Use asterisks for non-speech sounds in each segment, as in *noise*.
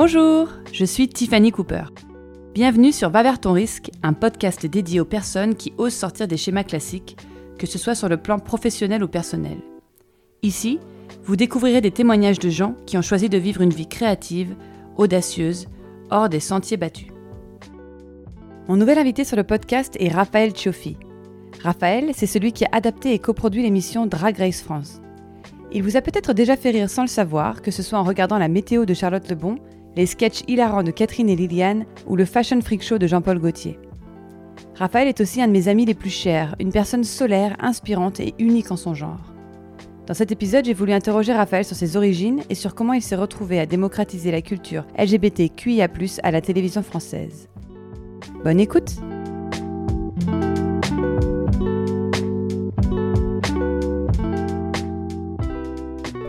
Bonjour, je suis Tiffany Cooper. Bienvenue sur Va vers ton risque, un podcast dédié aux personnes qui osent sortir des schémas classiques, que ce soit sur le plan professionnel ou personnel. Ici, vous découvrirez des témoignages de gens qui ont choisi de vivre une vie créative, audacieuse, hors des sentiers battus. Mon nouvel invité sur le podcast est Raphaël Cioffi. Raphaël, c'est celui qui a adapté et coproduit l'émission Drag Race France. Il vous a peut-être déjà fait rire sans le savoir, que ce soit en regardant la météo de Charlotte Lebon, les sketchs hilarants de Catherine et Liliane ou le Fashion Freak Show de Jean-Paul Gaultier. Raphaël est aussi un de mes amis les plus chers, une personne solaire, inspirante et unique en son genre. Dans cet épisode, j'ai voulu interroger Raphaël sur ses origines et sur comment il s'est retrouvé à démocratiser la culture LGBTQIA+, à la télévision française. Bonne écoute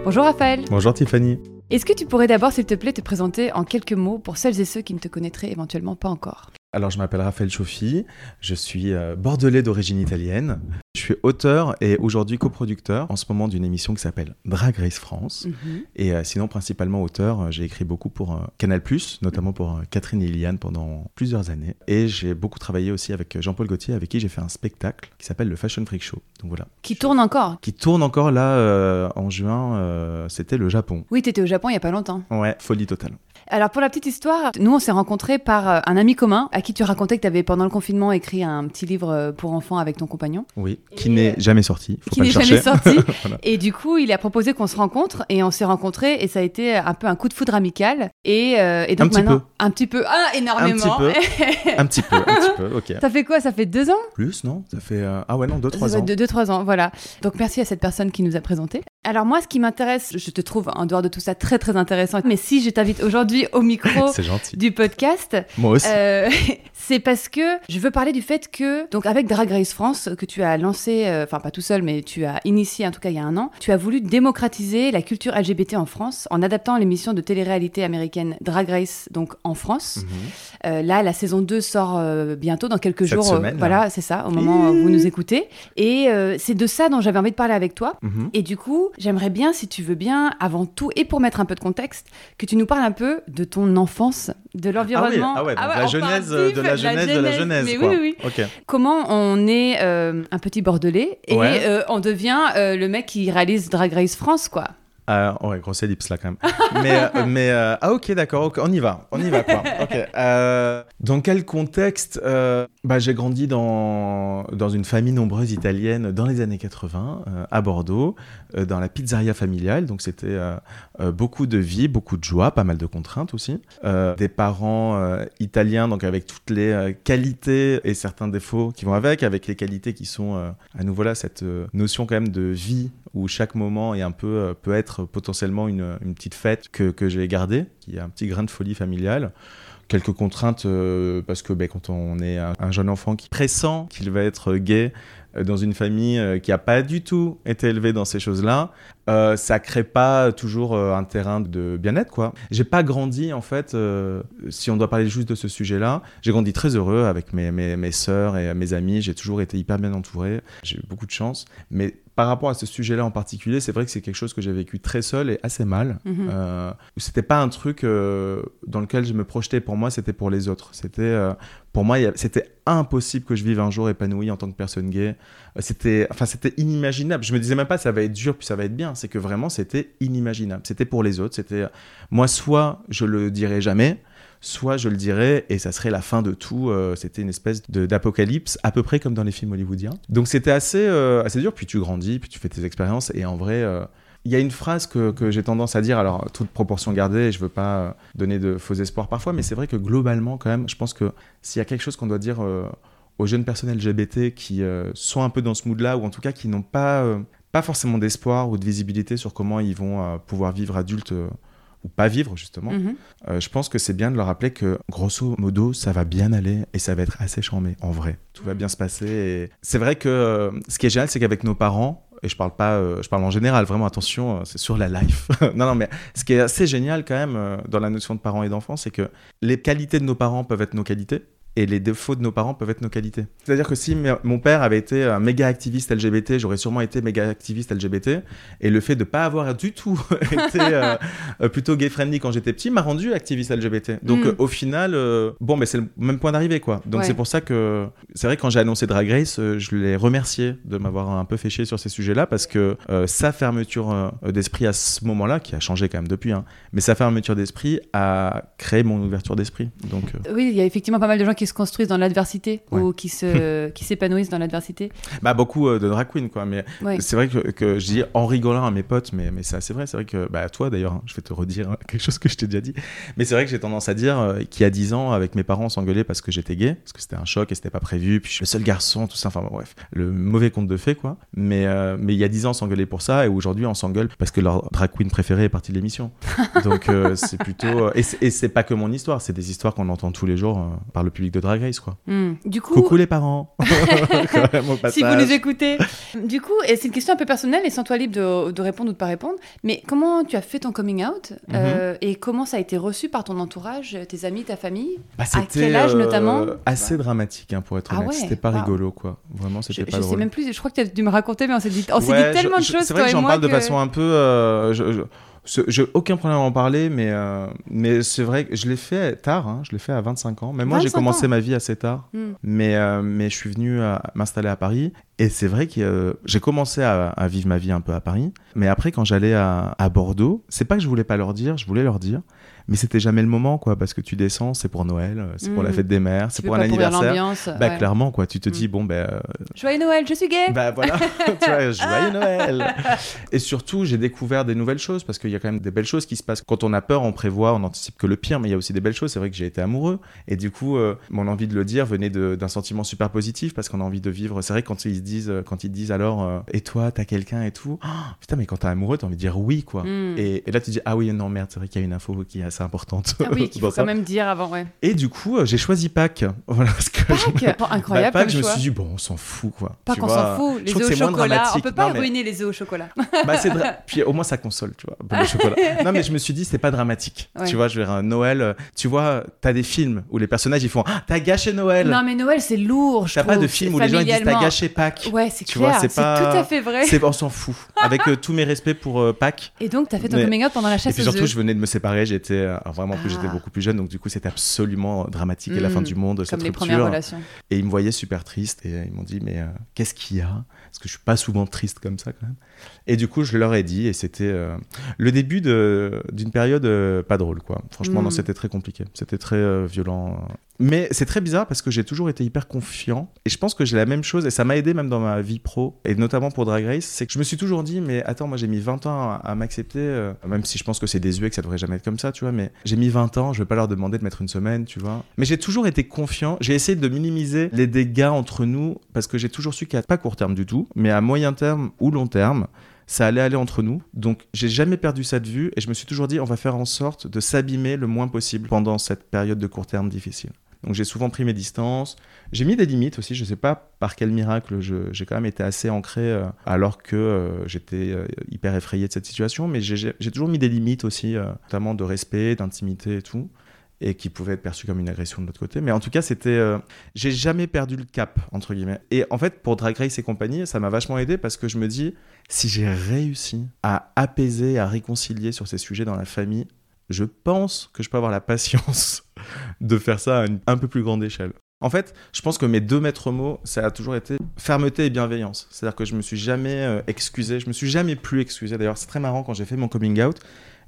Bonjour Raphaël Bonjour Tiffany Est-ce que tu pourrais d'abord, s'il te plaît, te présenter en quelques mots pour celles et ceux qui ne te connaîtraient éventuellement pas encore? Alors, je m'appelle Raphaël Chauffi, je suis euh, bordelais d'origine italienne. Je suis auteur et aujourd'hui coproducteur en ce moment d'une émission qui s'appelle Drag Race France. Mhm. Et euh, sinon, principalement auteur, euh, j'ai écrit beaucoup pour euh, Canal, notamment pour Catherine et Liliane pendant plusieurs années. Et j'ai beaucoup travaillé aussi avec Jean-Paul Gaultier, avec qui j'ai fait un spectacle qui s'appelle le Fashion Freak Show. Donc voilà. Qui tourne encore Qui tourne encore là en juin, c'était le Japon. Oui, t'étais au Japon il y a pas longtemps. Ouais, folie totale. Alors pour la petite histoire, nous on s'est rencontrés par euh, un ami commun à qui tu racontais que tu avais pendant le confinement écrit un petit livre euh, pour enfants avec ton compagnon. Oui, qui Et, n'est euh, jamais sorti. Faut qui n'est le jamais sorti. *laughs* Voilà. Et du coup, il a proposé qu'on se rencontre et on s'est rencontrés et ça a été un peu un coup de foudre amical. Et, euh, et donc Un petit maintenant, peu. un petit peu, ah énormément. peu. *laughs* Un petit peu, un petit peu, ok. ça fait quoi? Ça fait deux ans? Plus, non? Ça fait. euh, Ah ouais, non, 2-3 Ça fait ans. deux, deux, trois ans, voilà. Donc merci à cette personne qui nous a présenté. Alors moi, ce qui m'intéresse, je te trouve en dehors de tout ça très très intéressant. Mais si je t'invite aujourd'hui au micro *laughs* du podcast, Moi aussi. Euh, *laughs* c'est parce que je veux parler du fait que, donc avec Drag Race France, que tu as lancé, euh, enfin pas tout seul, mais tu as initié en tout cas il y a un an, tu as voulu démocratiser la culture LGBT en France en adaptant l'émission de télé-réalité américaine Drag Race donc en France. Mhm. Euh, là, la saison 2 sort bientôt, dans quelques Cette jours. semaine, là. voilà, c'est ça, au moment où vous nous écoutez. Et c'est de ça dont j'avais envie de parler avec toi. Mhm. Et du coup, j'aimerais bien, si tu veux bien, avant tout, et pour mettre un peu de contexte, que tu nous parles un peu de ton enfance, de l'environnement. Ah oui, ah ouais, Ah la on genèse parle de la genèse de la genèse. Quoi. oui, oui. Comment on est euh, un petit bordelais et Ouais. euh, on devient euh, le mec qui réalise Drag Race France, quoi. Ah, ouais, grosse ellipse là quand même. mais euh, *laughs* mais euh, ah ok d'accord, on y va, on y va quoi. Ok. Euh, dans quel contexte euh, Bah j'ai grandi dans dans une famille nombreuse italienne dans les années 80 euh, à Bordeaux, euh, dans la pizzeria familiale. Donc c'était euh, euh, beaucoup de vie, beaucoup de joie, pas mal de contraintes aussi. Euh, des parents euh, italiens donc avec toutes les euh, qualités et certains défauts qui vont avec, avec les qualités qui sont euh, à nouveau là cette euh, notion quand même de vie où chaque moment est un peu euh, peut être potentiellement une, petite fête que, que j'ai gardée, qui a un petit grain de folie familiale. Quelques contraintes euh, parce que ben, quand on est un, un jeune enfant qui pressent qu'il va être gay euh, dans une famille euh, qui n'a pas du tout été élevée dans ces choses-là, euh, ça crée pas toujours un terrain de bien-être quoi. J'ai pas grandi en fait, si on doit parler juste de ce sujet-là, j'ai grandi très heureux avec mes, mes, mes sœurs et mes amis, j'ai toujours été hyper bien entouré, j'ai eu beaucoup de chance, mais par rapport à ce sujet-là en particulier, c'est vrai que c'est quelque chose que j'ai vécu très seul et assez mal. Mhm. Euh, c'était pas un truc euh, dans lequel je me projetais. Pour moi, c'était pour les autres. C'était euh, pour moi, c'était impossible que je vive un jour épanoui en tant que personne gay. Euh, C'était, enfin, c'était inimaginable. Je me disais même pas ça va être dur puis ça va être bien. C'est que vraiment, c'était inimaginable. C'était pour les autres. C'était moi, soit je le dirais jamais. Soit je le dirais et ça serait la fin de tout. Euh, c'était une espèce d'apocalypse, à peu près comme dans les films hollywoodiens. Donc c'était assez, euh, assez dur. Puis tu grandis, puis tu fais tes expériences. Et en vrai, euh, il y a une phrase que, que j'ai tendance à dire, alors toute proportion gardée, je veux pas donner de faux espoirs parfois, mais c'est vrai que globalement, quand même, je pense que s'il y a quelque chose qu'on doit dire aux jeunes personnes LGBT qui sont un peu dans ce mood-là, ou en tout cas qui n'ont pas, pas forcément d'espoir ou de visibilité sur comment ils vont pouvoir vivre adultes ou pas vivre, justement, Mhm. euh, je pense que c'est bien de leur rappeler que, grosso modo, ça va bien aller et ça va être assez charmé, en vrai. Tout va bien se passer. Et... C'est vrai que euh, ce qui est génial, c'est qu'avec nos parents, et je parle pas, euh, je parle en général, vraiment attention, c'est sur la life. *laughs* non, non, mais ce qui est assez génial quand même dans la notion de parents et d'enfants, c'est que les qualités de nos parents peuvent être nos qualités. Et les défauts de nos parents peuvent être nos qualités. C'est-à-dire que si mon père avait été un méga activiste LGBT, j'aurais sûrement été méga activiste LGBT. Et le fait de pas avoir du tout *laughs* été euh, euh, plutôt gay-friendly quand j'étais petit m'a rendu activiste LGBT. Donc Mm. euh, au final, euh, bon, mais c'est le même point d'arrivée, quoi. Donc Ouais. c'est pour ça que c'est vrai que quand j'ai annoncé Drag Race, je l'ai remercié de m'avoir un peu fait chier sur ces sujets-là parce que sa fermeture d'esprit à ce moment-là, qui a changé quand même depuis, hein, mais sa fermeture d'esprit a créé mon ouverture d'esprit. Donc Oui, il y a effectivement pas mal de gens qui se construisent dans l'adversité Ouais. ou qui se *laughs* qui s'épanouissent dans l'adversité. bah beaucoup euh, de drag queen quoi mais Ouais. c'est vrai que, que je dis en rigolant à mes potes mais mais c'est assez vrai c'est vrai que bah toi d'ailleurs hein, je vais te redire *laughs* quelque chose que je t'ai déjà dit mais c'est vrai que j'ai tendance à dire euh, qu'il y a 10 ans avec mes parents on s'engueulait parce que j'étais gay parce que c'était un choc et c'était pas prévu puis je suis le seul garçon tout ça enfin bon, bref le mauvais conte de fées quoi mais euh, mais il y a 10 ans on s'engueulait pour ça et aujourd'hui on s'engueule parce que leur drag queen préférée est partie de l'émission *laughs* donc c'est plutôt et c'est- pas que mon histoire c'est des histoires qu'on entend tous les jours par le public de Drag Race quoi Hmm. Du coup, coucou les parents *laughs* même, si vous nous écoutez, du coup, et c'est une question un peu personnelle et sans toi libre de, de répondre ou de pas répondre, mais comment tu as fait ton coming out Mhm. euh, et comment ça a été reçu par ton entourage, tes amis, ta famille? Bah, À quel âge, euh, notamment? Assez dramatique, hein, pour être Ah honnête. ouais, c'était pas waouh. rigolo, quoi. Vraiment, Je, c'était je pas sais drôle. même plus, je crois que tu as dû me raconter, mais on s'est dit, on Ouais, dit tellement je- de je- choses, C'est vrai que j'en parle de façon un peu. euh, je- je- J'ai aucun problème à en parler, mais, euh, mais c'est vrai que je l'ai fait tard. hein, je l'ai fait à 25 ans. Même moi, j'ai 25 commencé ans. ma vie assez tard. Hmm. Mais, euh, mais je suis venu à m'installer à Paris. Et c'est vrai que euh, j'ai commencé à, à vivre ma vie un peu à Paris. Mais après, quand j'allais à, à Bordeaux, c'est pas que je voulais pas leur dire, je voulais leur dire. Mais c'était jamais le moment, quoi. Parce que tu descends, c'est pour Noël, euh, c'est pour la Hmm. fête des mères, c'est pour un anniversaire. Bah ouais. clairement quoi, tu te dis bon ben euh, Joyeux Noël, je suis gay bah voilà, *laughs* *laughs* tu vois, joyeux Noël. *laughs* Et surtout, j'ai découvert des nouvelles choses parce qu'il y a quand même des belles choses qui se passent. Quand on a peur, on prévoit, on anticipe que le pire, mais il y a aussi des belles choses. C'est vrai que j'ai été amoureux et du coup, euh, mon envie de le dire venait d'un sentiment super positif parce qu'on a envie de vivre. C'est vrai que quand ils se disent, quand ils te disent alors, euh, et toi, t'as quelqu'un et tout, Oh, *gasps* putain, mais quand t'es amoureux, t'as envie de dire oui quoi. Hmm. Et, et là, tu dis ah oui non merde, c'est vrai qu'il y a une info qui est assez importante. Ah oui, *laughs* qu'il faut ça. quand même dire avant, ouais. Et du coup, euh, j'ai choisi Pâques. *laughs* Voilà parce que je- Pâques Bon, Incroyable bah, Pâques, comme je me suis dit, bon, on s'en fout, quoi. Qu'on vois. s'en fout, les œufs au chocolat, on peut pas Non, mais- ruiner les œufs au chocolat. *laughs* Bah, c'est dra- Puis au moins, ça console, tu vois. le chocolat. Non, mais je me suis dit, c'est pas dramatique. Ouais. Tu vois, je vais un Noël. euh, Tu vois, t'as des films où les personnages, ils font Ah, T'as gâché Noël Non mais Noël c'est lourd, je T'as pas de film où les gens disent T'as gâché Pâques. Ouais, c'est clair, c'est tout à fait vrai. On s'en fout. Avec euh, tous mes respects pour Pâques. Et donc t'as fait ton coming out pendant la Et chasse puis aux surtout, je venais de me séparer. J'étais alors vraiment, en plus, j'étais Ah. beaucoup plus jeune. Donc, du coup, c'était absolument dramatique. Et la Mm. fin du monde, cette Comme les rupture. premières relations. Et ils me voyaient super triste et euh, ils m'ont dit mais euh, qu'est-ce qu'il y a? Parce que je suis pas souvent triste comme ça quand même. Et du coup je leur ai dit et c'était euh, le début d'une période euh, pas drôle quoi. Franchement Mm. non c'était très compliqué, c'était très euh, violent. Mais c'est très bizarre parce que j'ai toujours été hyper confiant et je pense que j'ai la même chose et ça m'a aidé même dans ma vie pro et notamment pour Drag Race, c'est que je me suis toujours dit mais attends moi j'ai mis 20 ans à, à m'accepter même si je pense que c'est désuet que ça devrait jamais être comme ça tu vois mais j'ai mis 20 ans, je vais pas leur demander de mettre une semaine tu vois. Mais j'ai toujours été confiant, j'ai essayé de minimiser les dégâts entre nous parce que j'ai toujours su qu'à pas court terme du tout, mais à moyen terme ou long terme, ça allait aller entre nous. Donc j'ai jamais perdu ça de vue et je me suis toujours dit on va faire en sorte de s'abîmer le moins possible pendant cette période de court terme difficile. Donc j'ai souvent pris mes distances. J'ai mis des limites aussi. Je sais pas par quel miracle j'ai quand même été assez ancré euh, alors que euh, j'étais euh, hyper effrayé de cette situation. Mais j'ai- toujours mis des limites aussi, notamment de respect, d'intimité et tout et qui pouvaient être perçues comme une agression de l'autre côté. Mais en tout cas, c'était. euh, j'ai jamais perdu le cap, entre guillemets. Et en fait, pour Drag Race et compagnie, ça m'a vachement aidé parce que je me dis, si j'ai réussi à apaiser, à réconcilier sur ces sujets dans la famille, je pense que je peux avoir la patience *laughs* de faire ça à une un peu plus grande échelle. En fait, je pense que mes deux maîtres mots, ça a toujours été fermeté et bienveillance. C'est-à-dire que je me suis jamais euh, excusé, je me suis jamais plus excusé. D'ailleurs, c'est très marrant quand j'ai fait mon coming out,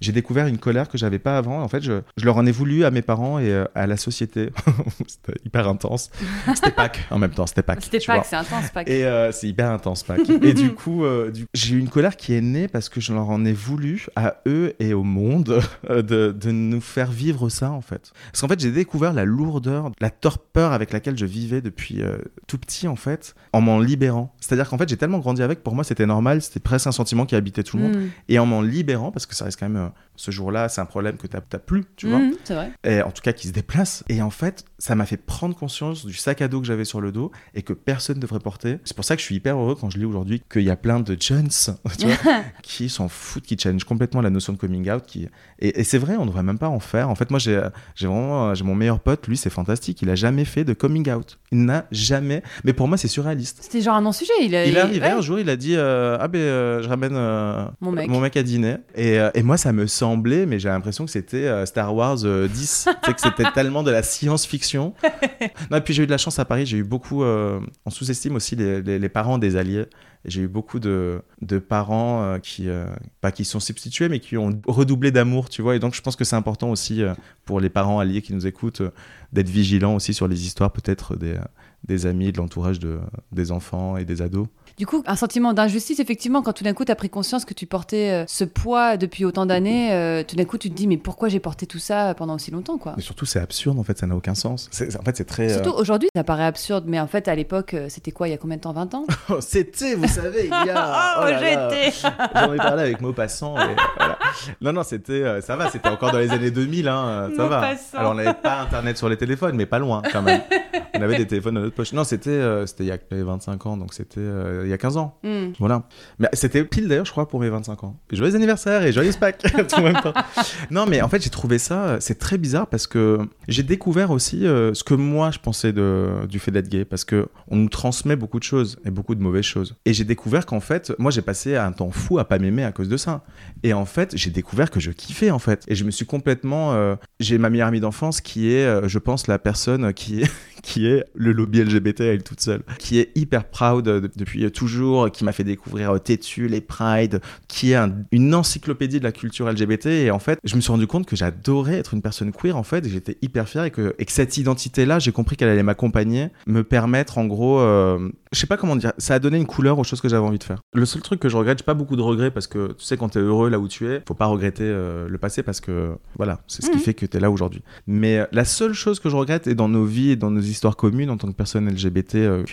j'ai découvert une colère que j'avais pas avant. En fait, je, je leur en ai voulu à mes parents et euh, à la société. *laughs* c'était hyper intense. C'était Pâques en même temps, c'était Pâques. C'était Pâques, c'est intense Pâques. Et euh, c'est hyper intense, Pâques. *laughs* et du coup, euh, du- j'ai eu une colère qui est née parce que je leur en ai voulu à eux et au monde de, de nous faire vivre ça, en fait. Parce qu'en fait, j'ai découvert la lourdeur, la torpeur avec laquelle je vivais depuis euh, tout petit, en fait, en m'en libérant. C'est-à-dire qu'en fait, j'ai tellement grandi avec, pour moi, c'était normal, c'était presque un sentiment qui habitait tout le monde. Mm. Et en m'en libérant, parce que ça reste quand même, ce jour-là, c'est un problème que t'as t'as plus, tu vois Mm, c'est vrai. et en tout cas qui se déplace. Et en fait, ça m'a fait prendre conscience du sac à dos que j'avais sur le dos et que personne ne devrait porter. C'est pour ça que je suis hyper heureux quand je lis aujourd'hui qu'il y a plein de jeunes *laughs* tu vois, *laughs* qui s'en foutent, qui challenge complètement la notion de coming out. Qui... Et, et c'est vrai, on ne devrait même pas en faire. En fait, moi, j'ai vraiment j'ai mon meilleur pote, lui, c'est fantastique. Il a jamais fait de coming out. Il n'a jamais. Mais pour moi, c'est surréaliste. C'était genre un non-sujet. Il, il est arrivé un jour, il a dit euh, Ah ben, euh, je ramène euh, Mon mec. mon mec à dîner. Et, euh, et moi, ça me semblait, mais j'ai l'impression que c'était euh, Star Wars euh, 10. *laughs* tu sais, que c'était tellement de la science-fiction. *laughs* Non, et puis j'ai eu de la chance à Paris. J'ai eu beaucoup. euh, on sous-estime aussi les, les- les parents des alliés. J'ai eu beaucoup de, de parents euh, qui, euh, pas qui sont substitués, mais qui ont redoublé d'amour, tu vois. Et donc, je pense que c'est important aussi euh, pour les parents alliés qui nous écoutent euh, d'être vigilants aussi sur les histoires, peut-être des, euh, des amis, de l'entourage de, des enfants et des ados. Du coup, un sentiment d'injustice, effectivement, quand tout d'un coup, tu as pris conscience que tu portais euh, ce poids depuis autant d'années, euh, tout d'un coup, tu te dis, mais pourquoi j'ai porté tout ça pendant aussi longtemps, quoi? Mais surtout, c'est absurde, en fait, ça n'a aucun sens. En fait, c'est très. euh, Surtout aujourd'hui, ça paraît absurde, mais en fait, à l'époque, c'était quoi, il y a combien de temps 20 ans? *laughs* Oh, C'était, vous savez, il y a. *laughs* Oh, oh j'étais J'en ai parlé avec Maupassant. et *laughs* voilà. Non, non, c'était, ça va, c'était encore dans les années 2000, hein, ça va. Alors, on n'avait pas Internet sur les téléphones, mais pas loin quand même. On avait des téléphones dans poche. Non, c'était, euh, c'était il y a j'avais 25 ans, donc c'était euh, il y a 15 ans. Hmm. Voilà. Mais c'était pile d'ailleurs, je crois, pour mes 25 ans. Joyeux anniversaire et joyeux Pâques *laughs* tout en même temps. Non, mais en fait, j'ai trouvé ça, euh, c'est très bizarre parce que j'ai découvert aussi euh, ce que moi je pensais de, du fait d'être gay parce que on nous transmet beaucoup de choses et beaucoup de mauvaises choses. Et j'ai découvert qu'en fait, moi j'ai passé un temps fou à pas m'aimer à cause de ça. Et en fait, j'ai découvert que je kiffais en fait. Et je me suis complètement. j'ai ma meilleure amie d'enfance qui est, je pense, la personne qui est, qui est le lobby LGBT à elle toute seule, qui est hyper proud de- depuis toujours, qui m'a fait découvrir euh, Tétu, les Pride, qui est un- une encyclopédie de la culture LGBT. Et en fait, je me suis rendu compte que j'adorais être une personne queer en fait, et j'étais hyper fier et que, et que cette identité-là, j'ai compris qu'elle allait m'accompagner, me permettre en gros, euh, je sais pas comment dire, ça a donné une couleur aux choses que j'avais envie de faire. Le seul truc que je regrette, j'ai pas beaucoup de regrets parce que tu sais, quand t'es heureux là où tu es, faut pas regretter euh, le passé parce que voilà, c'est ce qui Mhm. fait que t'es là aujourd'hui. Mais euh, la seule chose que je regrette, et dans nos vies et dans nos histoires communes en tant que personne LGBT euh,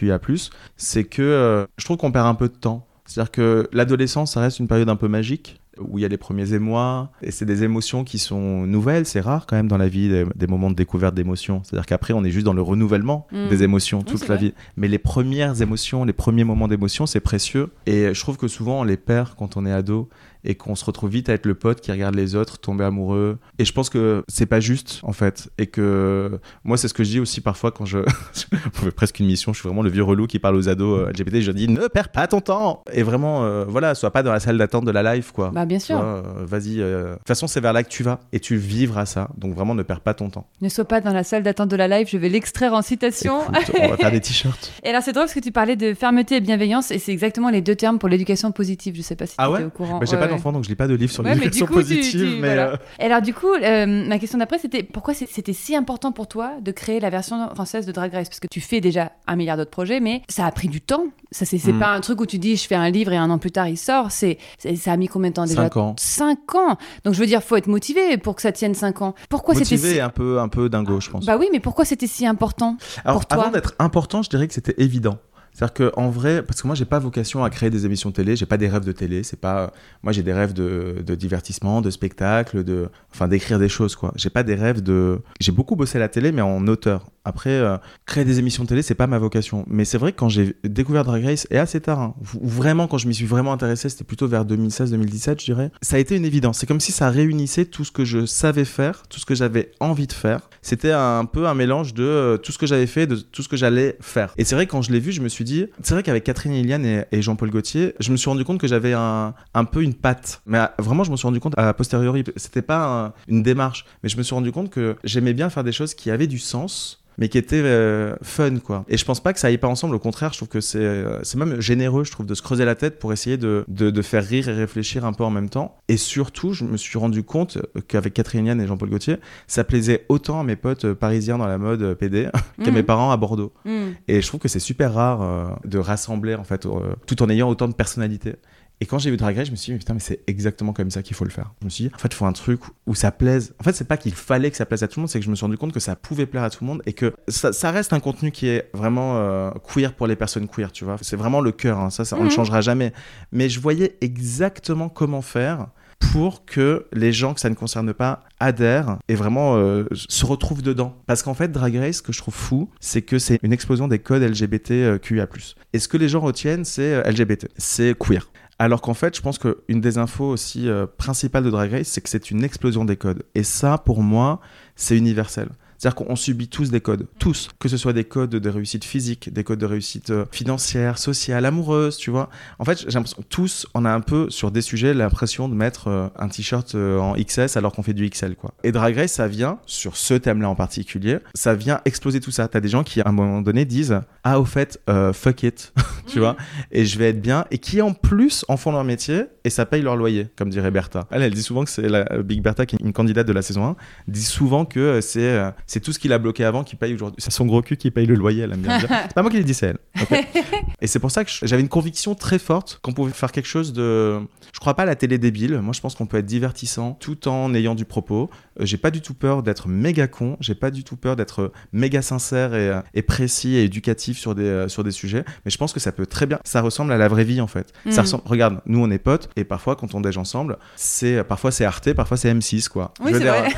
c'est que euh, je trouve qu'on perd un peu de temps. C'est-à-dire que l'adolescence, ça reste une période un peu magique où il y a les premiers émois, et c'est des émotions qui sont nouvelles, c'est rare quand même dans la vie, des, des moments de découverte d'émotions. C'est-à-dire qu'après, on est juste dans le renouvellement Mm. des émotions toute la vrai. vie. Mais les premières émotions, les premiers moments d'émotion, c'est précieux. Et je trouve que souvent, on les perd quand on est ado et qu'on se retrouve vite à être le pote qui regarde les autres tomber amoureux. Et je pense que c'est pas juste, en fait. Et que moi, c'est ce que je dis aussi parfois quand je. *laughs* on fait presque une mission, je suis vraiment le vieux relou qui parle aux ados euh, LGBT. Je dis ne perds pas ton temps Et vraiment, euh, voilà, sois pas dans la salle d'attente de la live, quoi. Bah, bien sûr. euh, Vas-y. euh, De toute façon, c'est vers là que tu vas et tu vivras ça. Donc vraiment, ne perds pas ton temps. Ne sois pas dans la salle d'attente de la live, je vais l'extraire en citation. Écoute, on va faire des t-shirts. *laughs* Et alors, c'est drôle parce que tu parlais de fermeté et bienveillance, et c'est exactement les deux termes pour l'éducation positive. Je sais pas si Ah tu ouais étais au courant. Bah, j'ai Ouais, pas ouais. Donc je lis pas de livre sur Ouais, l'éducation *laughs* tu- positive. tu- mais voilà. euh, Et alors, du coup, euh, ma question d'après, c'était pourquoi c'était si important pour toi de créer la version française de Drag Race? Parce que tu fais déjà un milliard d'autres projets, mais ça a pris du temps. Ça, c'est c'est Mm. pas un truc où tu dis je fais un livre et un an plus tard il sort. C'est ça a mis combien de temps déjà? Cinq ans. Cinq ans. Donc je veux dire, faut être motivé pour que ça tienne cinq ans. Pourquoi c'était si... un peu, un peu dingo, je pense. Bah oui, mais pourquoi c'était si important Alors, pour toi? avant d'être important, je dirais que c'était évident. C'est-à-dire que en vrai, parce que moi j'ai pas vocation à créer des émissions télé, j'ai pas des rêves de télé, c'est pas, moi j'ai des rêves de, de divertissement, de spectacle, de, enfin d'écrire des choses quoi. J'ai pas des rêves de, j'ai beaucoup bossé à la télé mais en auteur. Après, euh, créer des émissions télé, c'est pas ma vocation. Mais c'est vrai que quand j'ai découvert Drag Race, et assez tard, hein, vraiment quand je m'y suis vraiment intéressé, c'était plutôt vers 2016-2017, je dirais, ça a été une évidence. C'est comme si ça réunissait tout ce que je savais faire, tout ce que j'avais envie de faire. C'était un peu un mélange de euh, tout ce que j'avais fait, de tout ce que j'allais faire. Et c'est vrai que quand je l'ai vu, je me suis dit, c'est vrai qu'avec Catherine Iliane et, Jean-Paul Gaultier, je me suis rendu compte que j'avais un, peu une patte. Mais euh, vraiment, je me suis rendu compte à posteriori, c'était pas un- une démarche, mais je me suis rendu compte que j'aimais bien faire des choses qui avaient du sens mais qui étaient euh, fun quoi. Et je pense pas que ça aille pas ensemble, au contraire, je trouve que c'est euh, c'est même généreux, je trouve, de se creuser la tête pour essayer de, de, de faire rire et réfléchir un peu en même temps. Et surtout, je me suis rendu compte qu'avec Catherine Yann et Jean-Paul Gaultier, ça plaisait autant à mes potes euh, parisiens dans la mode PD *laughs* qu'à mes parents à Bordeaux. Hmm. Et je trouve que c'est super rare de rassembler en fait, tout en ayant autant de personnalité. Et quand j'ai vu Drag Race, je me suis dit, mais putain, mais c'est exactement comme ça qu'il faut le faire. Je me suis dit, en fait, il faut un truc où ça plaise. En fait, c'est pas qu'il fallait que ça plaise à tout le monde, c'est que je me suis rendu compte que ça pouvait plaire à tout le monde et que ça, ça reste un contenu qui est vraiment euh, queer pour les personnes queer, tu vois. C'est vraiment le cœur, hein. ça, ça on ne Mhm. changera jamais. Mais je voyais exactement comment faire pour que les gens que ça ne concerne pas adhèrent et vraiment euh, se retrouvent dedans. Parce qu'en fait, Drag Race, ce que je trouve fou, c'est que c'est une explosion des codes LGBTQIA+. Et ce que les gens retiennent, c'est euh, LGBT, c'est queer. Alors qu'en fait, je pense qu'une des infos aussi euh, principales de Drag Race, c'est que c'est une explosion des codes. Et ça, pour moi, c'est universel. C'est-à-dire qu'on subit tous des codes, tous, que ce soit des codes de réussite physique, des codes de réussite euh, financière, sociale, amoureuse, tu vois. En fait, j'ai l'impression tous, on a un peu sur des sujets l'impression de mettre euh, un t-shirt euh, en XS alors qu'on fait du XL, quoi. Et Drag Race, ça vient, sur ce thème-là en particulier, ça vient exploser tout ça. T'as des gens qui, à un moment donné, disent Ah, au fait, fuck it, *laughs* tu vois, et je vais être bien, et qui en plus en font leur métier et ça paye leur loyer, comme dirait Bertha. Elle, elle dit souvent que c'est la Big Bertha, qui est une candidate de la saison 1, dit souvent que c'est c'est tout ce qu'il a bloqué avant qui paye aujourd'hui. C'est son gros cul qui paye le loyer, elle aime bien dire. C'est pas moi qui l'ai dit, c'est elle. *laughs* et c'est pour ça que j'avais une conviction très forte qu'on pouvait faire quelque chose de. Je crois pas à la télé débile. Moi, je pense qu'on peut être divertissant tout en ayant du propos. Euh, j'ai pas du tout peur d'être méga con. J'ai pas du tout peur d'être méga sincère et, euh, et, précis et éducatif sur des, euh, sur des sujets. Mais je pense que ça peut très bien. Ça ressemble à la vraie vie en fait. Ça mm. ressemble... Regarde, nous on est potes et parfois quand on déj ensemble, c'est parfois c'est Arte, parfois c'est M6 quoi. Oui, c'est vrai.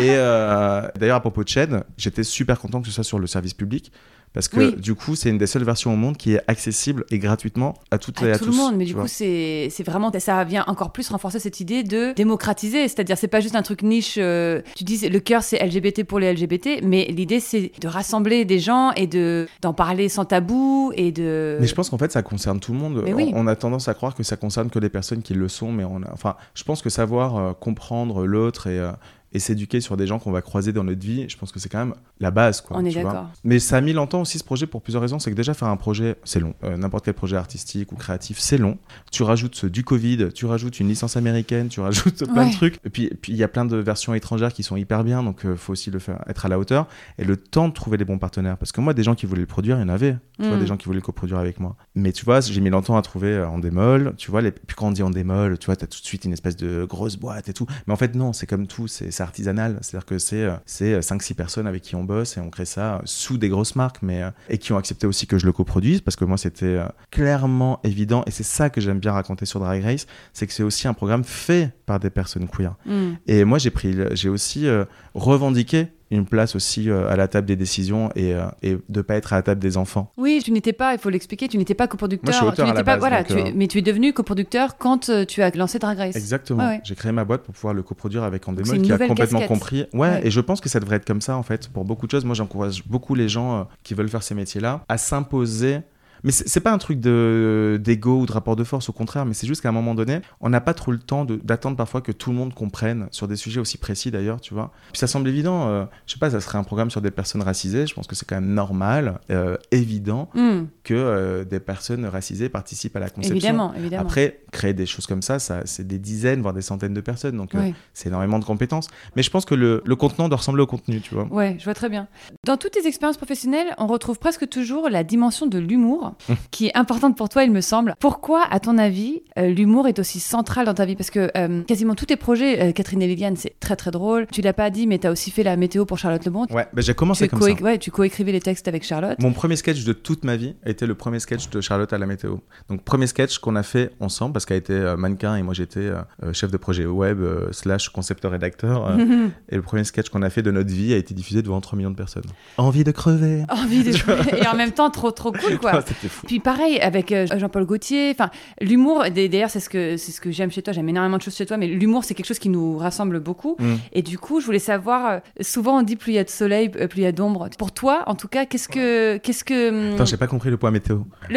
et d'ailleurs à propos de chaîne, j'étais super content que ce soit sur le service public. Parce que du coup, c'est une des seules versions au monde qui est accessible et gratuitement à toutes et à tout tous. le monde, mais du coup, c'est vraiment ça vient encore plus renforcer cette idée de démocratiser, c'est-à-dire c'est pas juste un truc niche. Euh, tu dis le cœur c'est LGBT pour les LGBT, mais l'idée c'est de rassembler des gens et de d'en parler sans tabou et de. Mais je pense qu'en fait ça concerne tout le monde. On, on, a tendance à croire que ça concerne que les personnes qui le sont, mais on a... enfin, je pense que savoir euh, comprendre l'autre et euh, et s'éduquer sur des gens qu'on va croiser dans notre vie, je pense que c'est quand même la base. Quoi, On est d'accord. Mais ça a mis longtemps aussi ce projet pour plusieurs raisons. C'est que déjà faire un projet, c'est long. Euh, n'importe quel projet artistique ou créatif, c'est long. Tu rajoutes du Covid, tu rajoutes une licence américaine, tu rajoutes *laughs* plein de trucs. Et puis il y a plein de versions étrangères qui sont hyper bien, donc il euh, faut aussi le faire, être à la hauteur. Et le temps de trouver les bons partenaires. Parce que moi, des gens qui voulaient le produire, il y en avait. Tu vois, mm. des gens qui voulaient le coproduire avec moi. Mais tu vois, j'ai mis longtemps à trouver euh, en démol. Tu vois, les... puis quand on dit en démol, tu vois, tu as tout de suite une espèce de grosse boîte et tout. Mais en fait, non, c'est comme tout, c'est artisanal. C'est que c'est euh, c'est 5-6 euh, personnes avec qui on bosse et on crée ça euh, sous des grosses marques, mais et qui ont accepté aussi que je le coproduise parce que moi c'était clairement évident et c'est ça que j'aime bien raconter sur Drag Race, c'est que c'est aussi un programme fait par des personnes queer. Mm. Et moi j'ai pris, j'ai aussi revendiqué une place aussi euh, à la table des décisions et, euh, et de ne pas être à la table des enfants. Oui, tu n'étais pas, il faut l'expliquer, tu n'étais pas coproducteur. Moi, je suis tu pas, voilà, euh, mais tu es devenu coproducteur quand tu as lancé Drag Race. Exactement. J'ai créé ma boîte pour pouvoir le coproduire avec Andemol qui a complètement compris. Ouais, et je pense que ça devrait être comme ça en fait pour beaucoup de choses. Moi, j'encourage beaucoup les gens qui veulent faire ces métiers-là à s'imposer mais c'est pas un truc d'ego ou de rapport de force, au contraire, mais c'est juste qu'à un moment donné, on n'a pas trop le temps d'attendre parfois que tout le monde comprenne sur des sujets aussi précis d'ailleurs, tu vois. Puis ça semble évident, euh, je sais pas, ça serait un programme sur des personnes racisées, je pense que c'est quand même normal, euh, évident, hmm. que euh, des personnes racisées participent à la conception. Évidemment, évidemment. Après, créer des choses comme ça, ça c'est des dizaines, voire des centaines de personnes, donc c'est énormément de compétences. Mais je pense que le, le contenant doit ressembler au contenu, tu vois. Ouais, je vois très bien. Dans toutes tes expériences professionnelles, on retrouve presque toujours la dimension de l'humour *laughs* qui est importante pour toi, il me semble. Pourquoi, à ton avis, euh, l'humour est aussi central dans ta vie? Parce que euh, quasiment tous tes projets, euh, Catherine et Liliane, c'est très très drôle. Tu l'as pas dit, mais tu as aussi fait la météo pour Charlotte Lebon. Ouais, bah, j'ai commencé comme ça. Ouais, tu coécrivais les textes avec Charlotte. Mon premier sketch de toute ma vie était le premier sketch de Charlotte à la météo. Donc, premier sketch qu'on a fait ensemble, parce qu'elle était mannequin et moi j'étais chef de projet web slash concepteur rédacteur. *laughs* et le premier sketch qu'on a fait de notre vie a été diffusé devant 3 millions de personnes. Envie de crever. Envie de *laughs* crever. et en même temps, trop trop cool quoi. C'était fou. Puis pareil, avec euh, Jean-Paul Gaultier. Enfin, l'humour, d'ailleurs, c'est ce que, c'est ce que j'aime chez toi. J'aime énormément de choses chez toi, mais l'humour, c'est quelque chose qui nous rassemble beaucoup. Mm. Et du coup, je voulais savoir, euh, souvent on dit plus il y a de soleil, euh, plus il y a d'ombre. Pour toi, en tout cas, qu'est-ce que. Qu'est-ce que hum, Attends, j'ai pas compris le point météo. *laughs*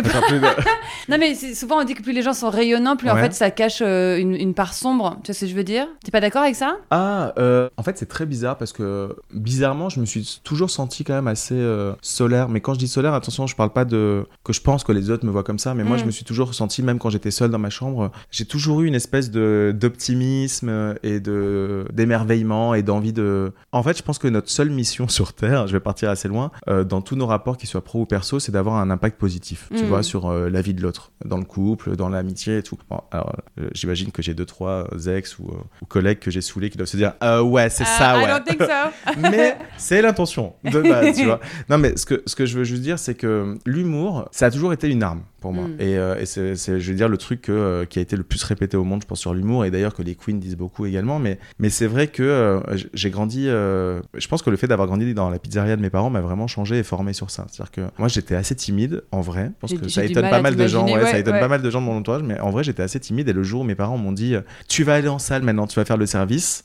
non, mais souvent on dit que plus les gens sont rayonnants, plus en fait ça cache une, part sombre. Tu vois ce que je veux dire? T'es pas d'accord avec ça? Ah, en fait, c'est très bizarre parce que bizarrement, je me suis toujours senti quand même assez solaire. Mais quand je dis solaire, attention, je parle pas de que je pense que les autres me voient comme ça, mais moi je mm. me suis toujours ressenti, même quand j'étais seul dans ma chambre, j'ai toujours eu une espèce de d'optimisme et de d'émerveillement et d'envie de. En fait, je pense que notre seule mission *laughs* sur Terre, je vais partir assez loin, euh, dans tous nos rapports, qu'ils soient pro ou perso, c'est d'avoir un impact positif, tu mm. vois, sur euh, la vie de l'autre, dans le couple, dans l'amitié et tout. alors, euh, j'imagine que j'ai deux trois ex ou, collègues que j'ai saoulés qui doivent se dire, ouais, c'est ça, ouais. I don't think so. *laughs* mais c'est l'intention de base, tu vois. Non, mais ce que ce que je veux juste dire, c'est que l'humour, ça a toujours été une arme pour moi. Mm. Et, euh, et c'est, je veux dire, le truc que, euh, qui a été le plus répété au monde, je pense, sur l'humour, et d'ailleurs que les queens disent beaucoup également. Mais, mais c'est vrai que euh, j'ai grandi. je pense que le fait d'avoir grandi dans la pizzeria de mes parents m'a vraiment changé et formé sur ça. C'est-à-dire que moi, j'étais assez timide, en vrai. Je pense que ça étonne mal pas mal de gens. t'imaginer, Ouais, ouais, ça étonne ouais. pas mal de gens de mon entourage. Mais en vrai, j'étais assez timide. Et le jour où mes parents m'ont dit Tu vas aller en salle maintenant, tu vas faire le service.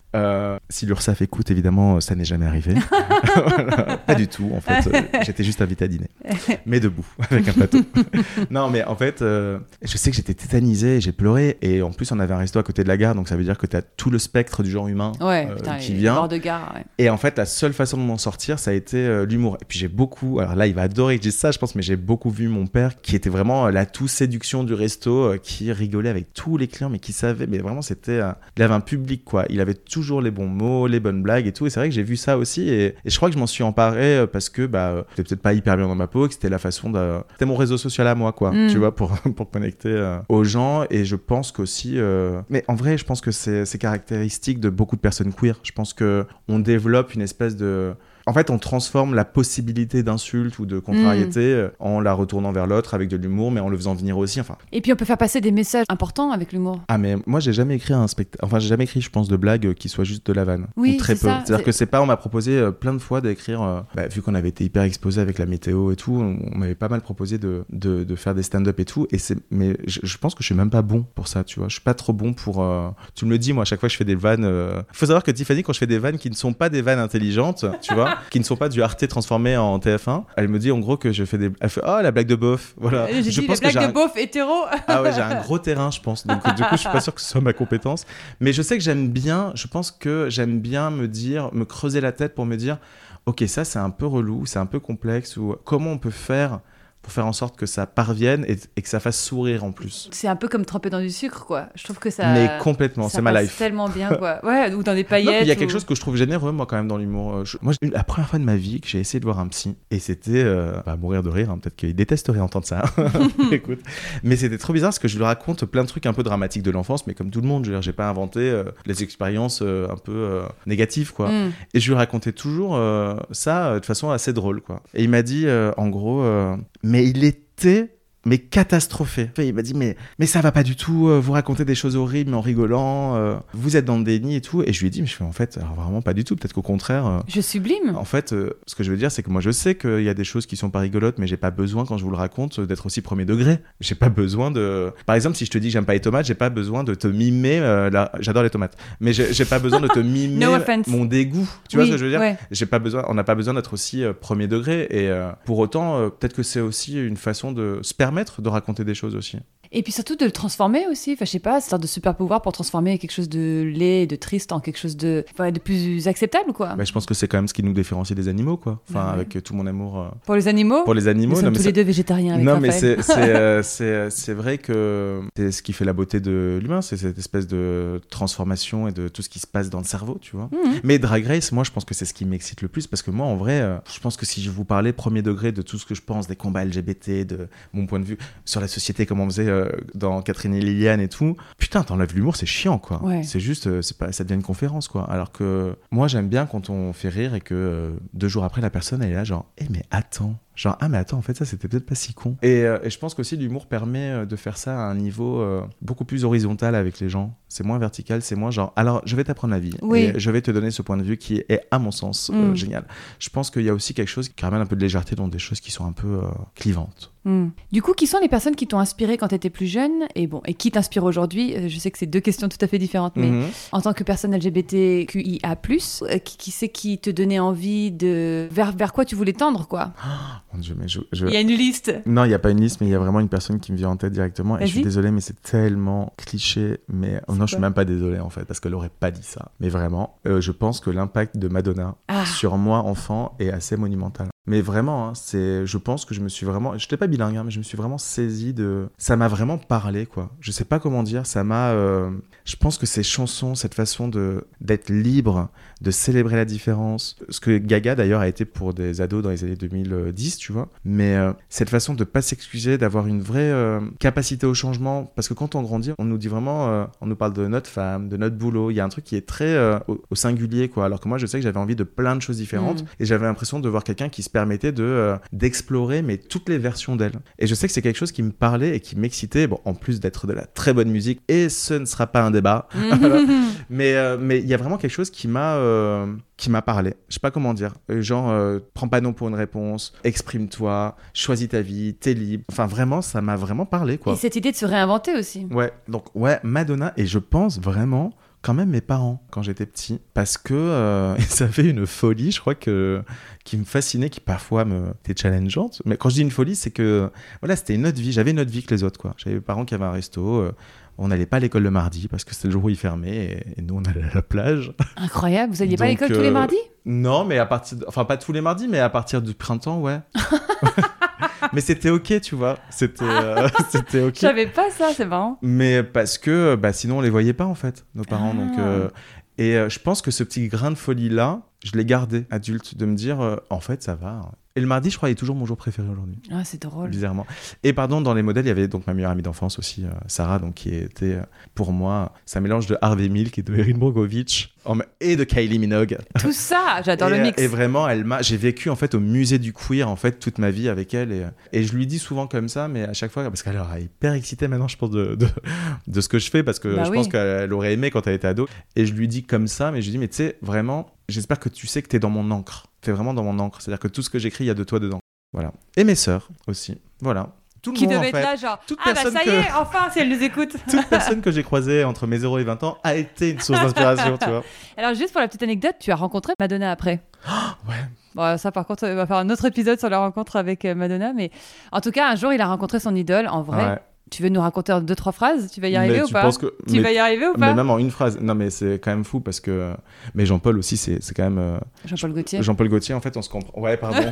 Si l'URSSAF écoute, évidemment, ça n'est jamais arrivé. Voilà. *laughs* Pas du tout, en fait. J'étais juste invité à dîner. *laughs* Mais debout, avec un plateau. non, mais en fait, euh, je sais que j'étais tétanisé, j'ai pleuré. Et en plus, on avait un resto à côté de la gare, donc ça veut dire que tu as tout le spectre du genre humain Ouais, euh, putain, qui vient. bords de gare, ouais. Et en fait, la seule façon de m'en sortir, ça a été euh, l'humour. Et puis j'ai beaucoup, alors là, il va adorer que je dise ça, je pense, mais j'ai beaucoup vu mon père qui était vraiment euh, la tout séduction du resto, qui rigolait avec tous les clients, mais qui savait, mais vraiment, c'était, il avait un public, quoi. Il avait toujours les bons mots, les bonnes blagues et tout. Et c'est vrai que j'ai vu ça aussi. Et, et je crois que je m'en suis emparé parce que, bah, j'étais peut-être pas hyper bien dans ma peau, que c'était la façon de, c'était mon réseau social à moi, quoi. Mm. Tu vois, pour, *laughs* pour connecter euh, aux gens. Et je pense qu'aussi, euh, mais en vrai, je pense que c'est c'est caractéristique de beaucoup de personnes queer. Je pense que on développe une espèce de en fait, on transforme la possibilité d'insulte ou de contrariété euh, en la retournant vers l'autre avec de l'humour, mais en le faisant venir aussi. Enfin, Et puis on peut faire passer des messages importants avec l'humour. ah mais moi j'ai jamais écrit un spectacle, enfin j'ai jamais écrit, je pense, de blagues qui soit juste de la vanne. Oui, Ou très peu. C'est-à-dire c'est- que c'est pas, on m'a proposé euh, plein de fois d'écrire, euh, bah, vu qu'on avait été hyper exposé avec la météo et tout, on, on m'avait pas mal proposé de, de, de faire des stand-up et tout. Et c'est, mais je, je pense que je suis même pas bon pour ça, tu vois. Je suis pas trop bon pour. euh, Tu me le dis, moi, à chaque fois que je fais des vannes. euh, Faut savoir que Tiffany, quand je fais des vannes qui ne sont pas des vannes intelligentes, tu vois, *laughs* qui ne sont pas du Arte transformé en TF1, elle me dit en gros que je fais des. Elle fait Oh la blague de bof, voilà. J'ai je dit pense la blague un- de beauf hétéro. *laughs* ah ouais, j'ai un gros terrain, je pense. Donc, du coup, je suis pas sûr que ce soit ma compétence. Mais je sais que j'aime bien, je pense que j'aime bien me dire, me creuser la tête pour me dire, ok, ça c'est un peu relou, c'est un peu complexe, ou comment on peut faire pour faire en sorte que ça parvienne et, et que ça fasse sourire en plus. C'est un peu comme tremper dans du sucre, quoi. Je trouve que ça. Mais complètement, c'est ma life. tellement bien, quoi. *laughs* Ouais, ou dans des paillettes. il y a quelque chose que je trouve généreux, moi, quand même, dans l'humour. Euh, je- Moi, la première fois de ma vie que j'ai essayé de voir un psy, et c'était euh, bah, mourir de rire, hein, peut-être qu'il détesterait entendre ça. *laughs* Écoute. Mais c'était trop bizarre parce que je lui raconte plein de trucs un peu dramatiques de l'enfance, mais comme tout le monde, je veux dire, j'ai pas inventé euh, les expériences euh, un peu euh, négatives, quoi. Mm. Et je lui racontais toujours ça de façon assez drôle, quoi. Et il m'a dit, en gros, mais il était mais catastrophé. Il m'a dit mais mais ça va pas du tout. euh, vous racontez des choses horribles mais en rigolant. euh, vous êtes dans le déni et tout. Et je lui ai dit mais je fais en fait alors, vraiment pas du tout. Peut-être qu'au contraire. euh, Je sublime. en fait, euh, ce que je veux dire, c'est que moi, je sais qu'il y a des choses qui sont pas rigolotes, mais j'ai pas besoin, quand je vous le raconte, d'être aussi premier degré. J'ai pas besoin de. Par exemple, si je te dis que j'aime pas les tomates, j'ai pas besoin de te mimer. la- J'adore les tomates, mais j'ai pas besoin de te *laughs* mimer No mon dégoût. Tu vois ce que je veux dire? ouais. J'ai pas besoin. On n'a pas besoin d'être aussi premier degré. Et pour autant, peut-être que c'est aussi une façon de se permettre de raconter des choses aussi. Et puis surtout de le transformer aussi. Enfin, je sais pas, sorte de super pouvoir pour transformer quelque chose de laid et de triste en quelque chose de, ouais, de plus acceptable, quoi. Mais je pense que c'est quand même ce qui nous différencie des animaux, quoi. Enfin, Bah ouais. avec euh, tout mon amour euh, Pour les animaux, pour les animaux. nous non, sommes mais tous les deux végétariens avec non, mais Raphaël. *laughs* c'est, euh, c'est vrai que c'est ce qui fait la beauté de l'humain, c'est cette espèce de transformation et de tout ce qui se passe dans le cerveau, tu vois. Mhm. Mais Drag Race, moi, je pense que c'est ce qui m'excite le plus parce que moi, en vrai, euh, je pense que si je vous parlais premier degré de tout ce que je pense des combats LGBT, de mon point de vue sur la société, comme on faisait euh, dans Catherine et Liliane et tout, putain, t'enlèves l'humour, c'est chiant, quoi. Ouais. C'est juste, euh, c'est pas, ça devient une conférence, quoi. Alors que moi, j'aime bien quand on fait rire et que euh, deux jours après, la personne, elle est là, genre, eh, mais attends. Genre, ah, mais attends, en fait, ça, c'était peut-être pas si con. Et, euh, et je pense qu'aussi, l'humour permet euh, de faire ça à un niveau euh, beaucoup plus horizontal avec les gens. C'est moins vertical, c'est moins genre, alors, je vais t'apprendre la vie. Oui. Et je vais te donner ce point de vue qui est, à mon sens, euh, Mm. génial. Je pense qu'il y a aussi quelque chose qui ramène un peu de légèreté dans des choses qui sont un peu clivantes. Hmm. Du coup, qui sont les personnes qui t'ont inspiré quand tu étais plus jeune? Et bon et qui t'inspirent aujourd'hui? Je sais que c'est deux questions tout à fait différentes, mais Mhm. en tant que personne LGBTQIA+, qui, qui c'est qui te donnait envie de vers vers quoi tu voulais tendre quoi? Mon Dieu, mais je- je, Il y a une liste. Non, il n'y a pas une liste, mais il y a vraiment une personne qui me vient en tête directement. Et je suis désolé, mais c'est tellement cliché. Mais non, je suis même pas désolé en fait, parce qu'elle aurait pas dit ça. Mais vraiment, euh, je pense que l'impact de Madonna Ah. Sur moi, enfant, est assez monumental. Mais vraiment, hein, c'est, je pense que je me suis vraiment, je n'étais pas bilingue, hein, mais je me suis vraiment saisi de, ça m'a vraiment parlé quoi. Je sais pas comment dire, ça m'a, euh, je pense que ces chansons, cette façon de d'être libre, de célébrer la différence, ce que Gaga d'ailleurs a été pour des ados dans les années 2010, tu vois. Mais euh, cette façon de pas s'excuser, d'avoir une vraie euh, capacité au changement, parce que quand on grandit, on nous dit vraiment, on nous parle de notre femme, de notre boulot. Il y a un truc qui est très au, au singulier, quoi. Alors que moi, je sais que j'avais envie de plein de choses différentes, Mm. et j'avais l'impression de voir quelqu'un qui se permettait de euh, d'explorer mais toutes les versions d'elle. Et je sais que c'est quelque chose qui me parlait et qui m'excitait. Bon, en plus d'être de la très bonne musique, et ce ne sera pas un débat. Voilà. *laughs* Mais euh, mais il y a vraiment quelque chose qui m'a euh, qui m'a parlé. Je sais pas comment dire. Genre, prends pas non pour une réponse, exprime-toi, choisis ta vie, t'es libre. Enfin, vraiment, ça m'a vraiment parlé, quoi. Et cette idée de se réinventer aussi. Ouais, donc ouais, Madonna, et je pense vraiment quand même mes parents quand j'étais petit, parce que euh, *laughs* ils avaient une folie, je crois que qui me fascinait, qui parfois me était challengeante. Mais quand je dis une folie, c'est que voilà, c'était une autre vie. J'avais une autre vie que les autres, quoi. J'avais des parents qui avaient un resto. euh, on n'allait pas à l'école le mardi parce que c'était le jour où ils fermaient et, et nous on allait à la plage. Incroyable. Vous alliez pas à l'école tous les euh, mardis? Non, mais à partir, de- enfin pas tous les mardis, mais à partir du printemps, ouais. *laughs* *laughs* mais c'était ok, tu vois. C'était, euh, *laughs* *laughs* c'était ok. Je savais pas ça, c'est marrant. Mais parce que bah, sinon on les voyait pas en fait, nos parents. Ah. Donc, euh, et euh, je pense que ce petit grain de folie là, je l'ai gardé adulte, de me dire euh, en fait ça va. Et le mardi, je crois, il est toujours mon jour préféré aujourd'hui, Ah, c'est drôle. bizarrement. Et pardon, dans les modèles, il y avait donc ma meilleure amie d'enfance aussi, euh, Sarah, donc qui était euh, pour moi, ça mélange de Harvey Milk et de Erin m- et de Kylie Minogue. Tout ça, j'adore *laughs* le mix. et vraiment, elle m'a, j'ai vécu en fait au musée du queer en fait toute ma vie avec elle et, et je lui dis souvent comme ça, mais à chaque fois parce qu'elle est hyper excitée maintenant, je pense de, de, *laughs* de ce que je fais parce que Bah je oui. pense qu'elle aurait aimé quand elle était ado. Et je lui dis comme ça, mais je lui dis mais tu sais vraiment, j'espère que tu sais que t'es dans mon encre, t'es vraiment dans mon encre, c'est-à-dire que tout ce que j'écris, il y a de toi dedans. Voilà. Et mes sœurs aussi. Voilà. Tout le Qui monde devait fait. être là, genre. toute ah, bah ça y est, enfin, si elle nous écoute. *laughs* Toute personne que j'ai croisée entre mes 0 et 20 ans a été une source d'inspiration, tu vois. *laughs* Alors, juste pour la petite anecdote, tu as rencontré Madonna après. *gasps* Ouais. Bon, ça, par contre, on va faire un autre épisode sur la rencontre avec euh, Madonna. Mais en tout cas, un jour, il a rencontré son idole en vrai. Ouais. Tu veux nous raconter en deux, trois phrases? Tu vas y arriver Mais ou pas? que- Tu mais- vas y arriver ou Mais pas? même en une phrase. Non, mais c'est quand même fou parce que. Mais Jean-Paul aussi, c'est c'est quand même. euh, Jean-Paul Gaultier. Jean-Paul Gaultier, en fait, on se comprend. Ouais, pardon. *laughs*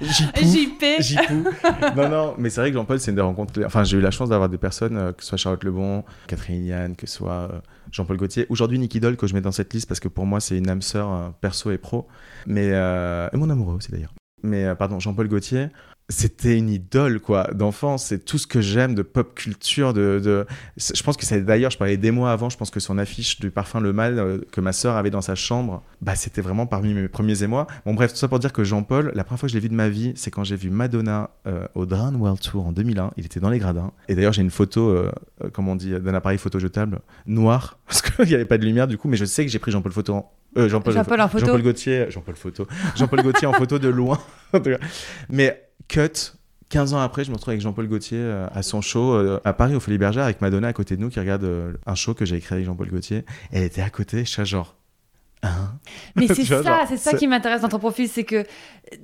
JP. Jipou. *laughs* Non, non, mais c'est vrai que Jean-Paul, c'est une des rencontres. Enfin, j'ai eu la chance d'avoir des personnes, euh, que ce soit Charlotte Lebon, Catherine Yann, que ce soit euh, Jean-Paul Gaultier. Aujourd'hui, Nicky Doll, que je mets dans cette liste parce que pour moi, c'est une âme sœur euh, perso et pro. Mais. euh, Et mon amoureux aussi, d'ailleurs. Mais euh, pardon, Jean-Paul Gaultier, c'était une idole quoi d'enfance. C'est tout ce que j'aime de pop culture de, de... je pense que c'est d'ailleurs je parlais des mois avant je pense que son affiche du parfum le mal euh, que ma sœur avait dans sa chambre bah c'était vraiment parmi mes premiers émois. Bon bref tout ça pour dire que Jean-Paul la première fois que je l'ai vu de ma vie c'est quand j'ai vu Madonna euh, au Drown World Tour en 2001 il était dans les gradins. Et d'ailleurs j'ai une photo euh, euh, comment on dit d'un appareil photo jetable noir *laughs* parce qu'il n'y avait pas de lumière du coup mais je sais que j'ai pris Jean-Paul photo en... Jean-Paul Jean-Paul. Jean-Paul Gaultier Jean-Paul photo. Jean-Paul Gaultier en photo de loin *laughs* mais cut 15 ans après, je me retrouve avec Jean-Paul Gaultier euh, à son show euh, à Paris au Folie Bergère avec Madonna à côté de nous qui regarde euh, un show que j'ai écrit avec Jean-Paul Gaultier. Elle était à côté, je genre. Hein? Mais *laughs* c'est ça, c'est ça qui m'intéresse dans ton profil, c'est que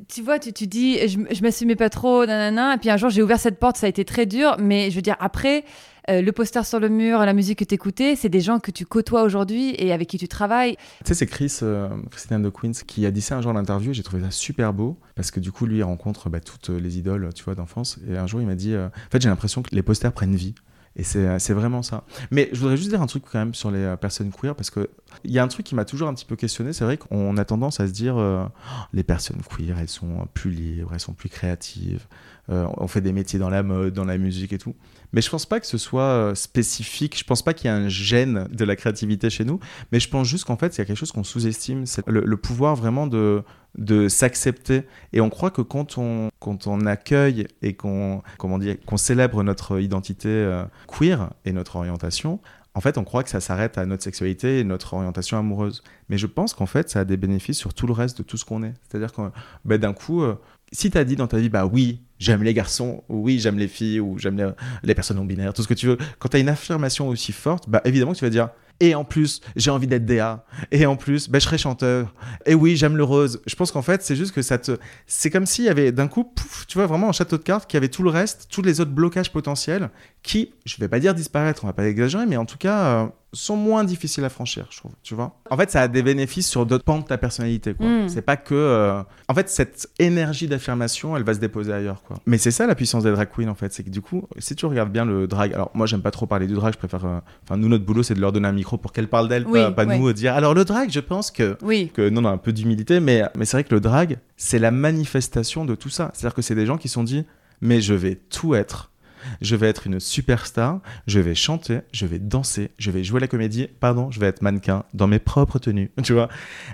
tu vois, tu, tu dis, je, je m'assumais pas trop, nanana, et puis un jour j'ai ouvert cette porte, ça a été très dur, mais je veux dire, après, euh, le poster sur le mur, la musique que t'écoutais, c'est des gens que tu côtoies aujourd'hui et avec qui tu travailles. Tu sais, c'est Chris, euh, Christian de Queens, qui a dit ça un jour en interview. J'ai trouvé ça super beau parce que du coup, lui, il rencontre bah, toutes les idoles, tu vois, d'enfance. Et un jour, il m'a dit, euh, en fait, j'ai l'impression que les posters prennent vie. Et c'est vraiment ça. Mais je voudrais juste dire un truc quand même sur les personnes queer parce que il y a un truc qui m'a toujours un petit peu questionné. C'est vrai qu'on a tendance à se dire Oh, les personnes queer, elles sont plus libres, elles sont plus créatives. On fait des métiers dans la mode, dans la musique et tout. Mais je pense pas que ce soit euh, spécifique. Je pense pas qu'il y a un gène de la créativité chez nous. Mais je pense juste qu'en fait, il y a quelque chose qu'on sous-estime. C'est le, le pouvoir vraiment de, de s'accepter. Et on croit que quand on, quand on accueille et qu'on comment dire, qu'on célèbre notre identité euh, queer et notre orientation, en fait, on croit que ça s'arrête à notre sexualité et notre orientation amoureuse. Mais je pense qu'en fait, ça a des bénéfices sur tout le reste de tout ce qu'on est. C'est-à-dire que ben, d'un coup, euh, si tu as dit dans ta vie, bah oui, j'aime les garçons, ou oui, j'aime les filles, ou j'aime les, les personnes non binaires, tout ce que tu veux, quand tu as une affirmation aussi forte, bah évidemment tu vas dire, et en plus, j'ai envie d'être DA, et en plus, bah, je serai chanteur, et oui, j'aime le rose. Je pense qu'en fait, c'est juste que ça te. C'est comme s'il y avait d'un coup, tu vois, vraiment un château de cartes qui avait tout le reste, tous les autres blocages potentiels, qui, je vais pas dire disparaître, on va pas exagérer, mais en tout cas, euh, sont moins difficiles à franchir, je trouve, tu vois. En fait, ça a des bénéfices sur d'autres pans de ta personnalité, quoi. Mm. C'est pas que. euh, En fait, cette énergie d'affirmation, elle va se déposer ailleurs, quoi. Mais c'est ça la puissance des drag queens, en fait. C'est que du coup, si tu regardes bien le drag. Alors, moi, j'aime pas trop parler du drag, je préfère. euh, Enfin, nous, notre boulot, c'est de leur donner un micro pour qu'elles parlent d'elles, Oui, pas, pas ouais. nous dire. Alors, le drag, je pense que Oui. que non, non, un peu d'humilité, mais, mais c'est vrai que le drag, c'est la manifestation de tout ça. C'est-à-dire que c'est des gens qui se sont dit, mais je vais tout être. Je vais être une superstar, je vais chanter, je vais danser, je vais jouer la comédie, pardon, je vais être mannequin dans mes propres tenues, *laughs* tu vois.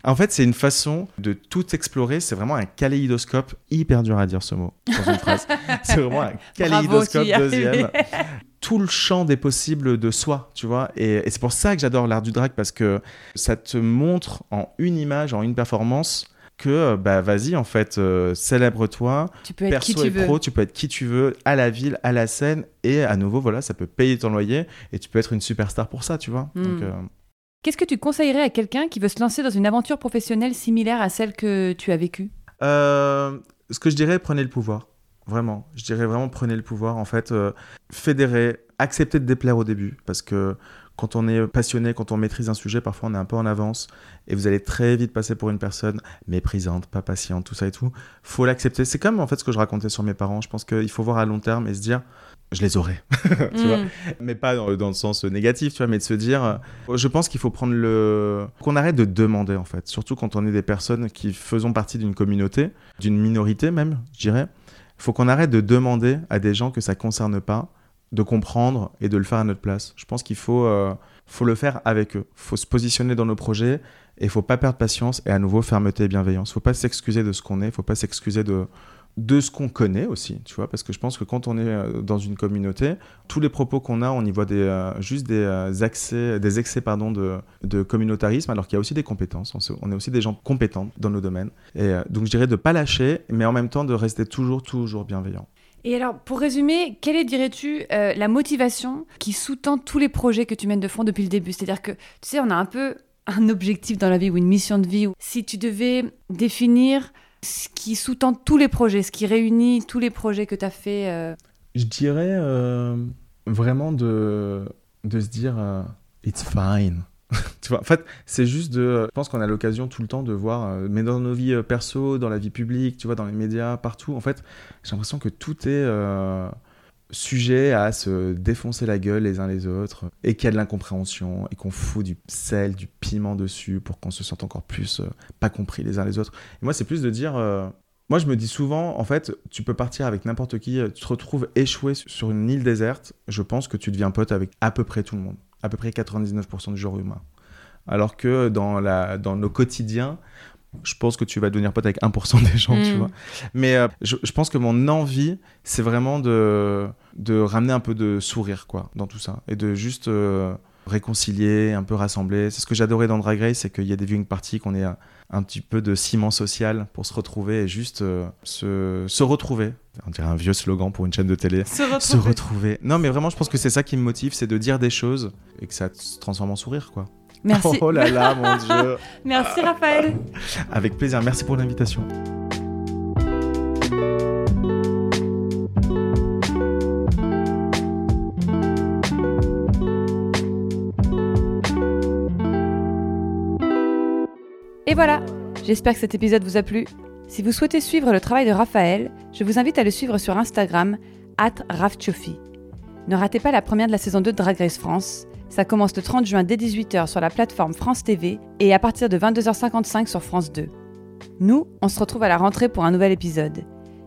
En fait, c'est une façon de tout explorer, c'est vraiment un kaléidoscope, hyper dur à dire ce mot dans une phrase. *laughs* c'est vraiment un kaléidoscope deuxième. tout le champ des possibles de soi, tu vois. Et, c'est pour ça que j'adore l'art du drag parce que ça te montre en une image, en une performance, que bah vas-y en fait euh, célèbre-toi tu peux être qui tu veux. pro tu peux être qui tu veux à la ville à la scène et à nouveau voilà ça peut payer ton loyer et tu peux être une superstar pour ça tu vois hmm. euh, qu'est-ce que tu conseillerais à quelqu'un qui veut se lancer dans une aventure professionnelle similaire à celle que tu as vécue? Euh, ce que je dirais prenez le pouvoir Vraiment, je dirais vraiment prenez le pouvoir. En fait, euh, fédérer, accepter de déplaire au début. Parce que quand on est passionné, quand on maîtrise un sujet, parfois on est un peu en avance. Et vous allez très vite passer pour une personne méprisante, pas patiente, tout ça et tout. faut l'accepter. C'est comme en fait ce que je racontais sur mes parents. Je pense qu'il faut voir à long terme et se dire je les aurai, *laughs* tu vois. Mm. Mais pas dans, le sens négatif, tu vois, mais de se dire, euh, je pense qu'il faut prendre le... qu'on arrête de demander, en fait. Surtout quand on est des personnes qui faisons partie d'une communauté, d'une minorité même, je dirais faut qu'on arrête de demander à des gens que ça concerne pas de comprendre et de le faire à notre place. Je pense qu'il faut, euh, faut le faire avec eux. faut se positionner dans nos projets et il faut pas perdre patience et à nouveau fermeté et bienveillance. faut pas s'excuser de ce qu'on est, faut pas s'excuser de, de ce qu'on connaît aussi, tu vois, parce que je pense que quand on est euh, dans une communauté, tous les propos qu'on a, on y voit des, euh, juste des, accès, des excès pardon, de, de communautarisme, alors qu'il y a aussi des compétences, on, est aussi des gens compétents dans nos domaines. Et donc je dirais de pas lâcher, mais en même temps de rester toujours, toujours bienveillant. Et alors, pour résumer, quelle est, dirais-tu, la motivation qui sous-tend tous les projets que tu mènes de front depuis le début? C'est-à-dire que, tu sais, on a un peu un objectif dans la vie ou une mission de vie. Si tu devais définir ce qui sous-tend tous les projets, ce qui réunit tous les projets que tu as fait euh. Je dirais euh, vraiment de, de se dire euh, it's fine. *laughs* tu vois, en fait, c'est juste de. Je pense qu'on a l'occasion tout le temps de voir, mais dans nos vies perso, dans la vie publique, tu vois, dans les médias, partout, en fait, j'ai l'impression que tout est sujet à se défoncer la gueule les uns les autres et qu'il y a de l'incompréhension et qu'on fout du sel, du piment dessus pour qu'on se sente encore plus euh, pas compris les uns les autres. Et moi, c'est plus de dire. Euh, moi, je me dis souvent, en fait, tu peux partir avec n'importe qui, tu te retrouves échoué sur une île déserte, je pense que tu deviens pote avec à peu près tout le monde, à peu près 99% du genre humain. Alors que dans, la, dans nos quotidiens, je pense que tu vas devenir pote avec 1% des gens, tu mm. vois. Mais euh, je, pense que mon envie, c'est vraiment de, de ramener un peu de sourire, quoi, dans tout ça. Et de juste euh, réconcilier, un peu rassembler. C'est ce que j'adorais dans Drag Race, c'est qu'il y a des viewing parties, qu'on ait un, petit peu de ciment social pour se retrouver et juste euh, se, se, retrouver. On dirait un vieux slogan pour une chaîne de télé. Se retrouver. se retrouver. Non, mais vraiment, je pense que c'est ça qui me motive, c'est de dire des choses et que ça se transforme en sourire, quoi. Merci. Oh là là, mon *laughs* Dieu. Merci Raphaël. Avec plaisir, merci pour l'invitation. Et voilà, j'espère que cet épisode vous a plu. Si vous souhaitez suivre le travail de Raphaël, je vous invite à le suivre sur Instagram, at Ne ratez pas la première de la saison 2 de Drag Race France ça commence le 30 juin dès 18h sur la plateforme France TV et à partir de 22h55 sur France 2. Nous, on se retrouve à la rentrée pour un nouvel épisode.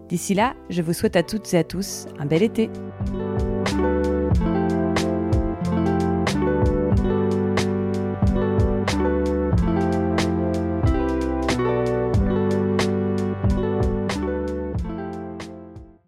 D'ici là, je vous souhaite à toutes et à tous un bel été.